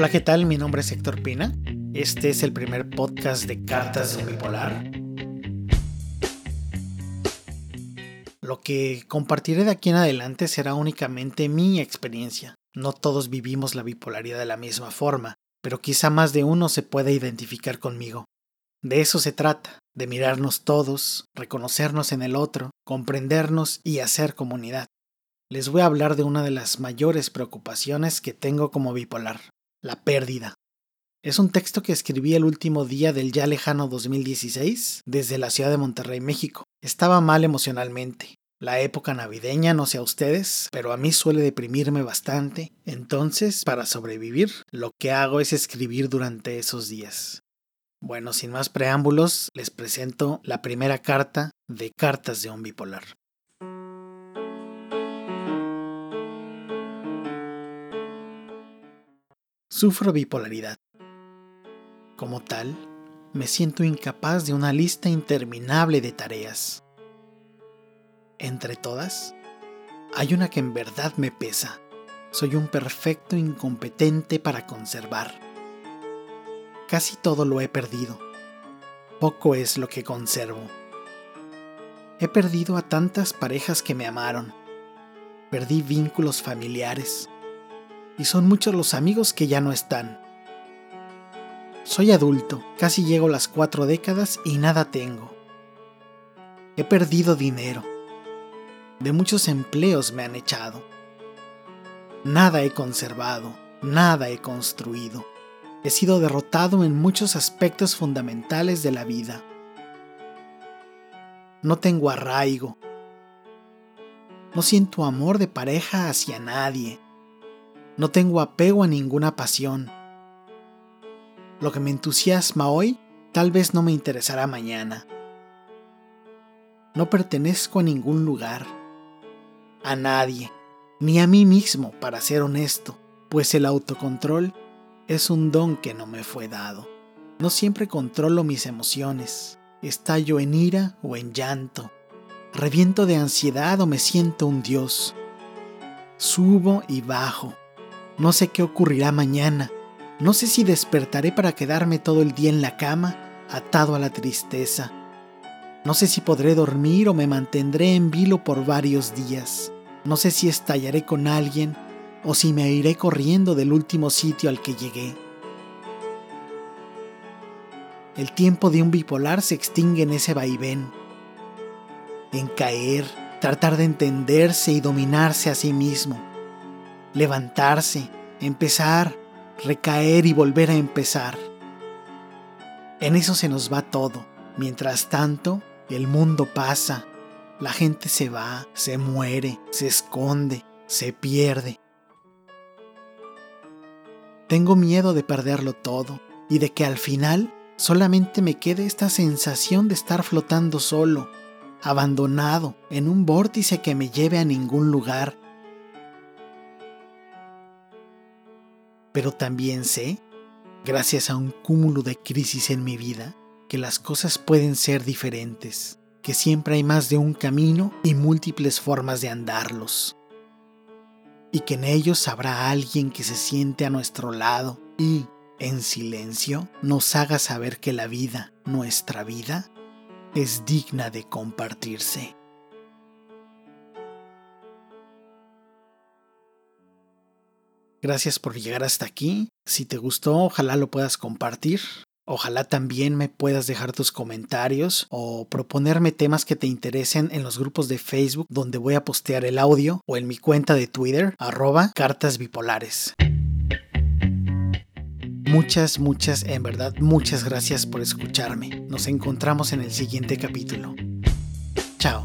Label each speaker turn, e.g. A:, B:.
A: Hola, ¿qué tal? Mi nombre es Héctor Pina. Este es el primer podcast de Cartas de Bipolar. Lo que compartiré de aquí en adelante será únicamente mi experiencia. No todos vivimos la bipolaridad de la misma forma, pero quizá más de uno se pueda identificar conmigo. De eso se trata, de mirarnos todos, reconocernos en el otro, comprendernos y hacer comunidad. Les voy a hablar de una de las mayores preocupaciones que tengo como bipolar, la pérdida. Es un texto que escribí el último día del ya lejano 2016 desde la ciudad de Monterrey, México. Estaba mal emocionalmente. La época navideña, no sé a ustedes, pero a mí suele deprimirme bastante. Entonces, para sobrevivir, lo que hago es escribir durante esos días. Bueno, sin más preámbulos, les presento la primera carta de Cartas de un Bipolar. Sufro bipolaridad. Como tal, me siento incapaz de una lista interminable de tareas. Entre todas, hay una que en verdad me pesa. Soy un perfecto incompetente para conservar Casi todo lo he perdido. Poco es lo que conservo. He perdido a tantas parejas que me amaron. Perdí vínculos familiares. Y son muchos los amigos que ya no están. Soy adulto, casi llego las cuatro décadas y nada tengo. He perdido dinero. De muchos empleos me han echado. Nada he conservado, nada he construido he sido derrotado en muchos aspectos fundamentales de la vida. No tengo arraigo. No siento amor de pareja hacia nadie. No tengo apego a ninguna pasión. Lo que me entusiasma hoy tal vez no me interesará mañana. No pertenezco a ningún lugar, a nadie, ni a mí mismo, para ser honesto, pues el autocontrol es un don que no me fue dado. No siempre controlo mis emociones. Estallo en ira o en llanto. Reviento de ansiedad o me siento un dios. Subo y bajo. No sé qué ocurrirá mañana. No sé si despertaré para quedarme todo el día en la cama, atado a la tristeza. No sé si podré dormir o me mantendré en vilo por varios días. No sé si estallaré con alguien o si me iré corriendo del último sitio al que llegué. El tiempo de un bipolar se extingue en ese vaivén, en caer, tratar de entenderse y dominarse a sí mismo, levantarse, empezar, recaer y volver a empezar. En eso se nos va todo. Mientras tanto, el mundo pasa, la gente se va, se muere, se esconde, se pierde. Tengo miedo de perderlo todo y de que al final solamente me quede esta sensación de estar flotando solo, abandonado en un vórtice que me lleve a ningún lugar. Pero también sé, gracias a un cúmulo de crisis en mi vida, que las cosas pueden ser diferentes, que siempre hay más de un camino y múltiples formas de andarlos y que en ellos habrá alguien que se siente a nuestro lado y, en silencio, nos haga saber que la vida, nuestra vida, es digna de compartirse. Gracias por llegar hasta aquí. Si te gustó, ojalá lo puedas compartir. Ojalá también me puedas dejar tus comentarios o proponerme temas que te interesen en los grupos de Facebook donde voy a postear el audio o en mi cuenta de Twitter, arroba cartas bipolares. Muchas, muchas, en verdad, muchas gracias por escucharme. Nos encontramos en el siguiente capítulo. Chao.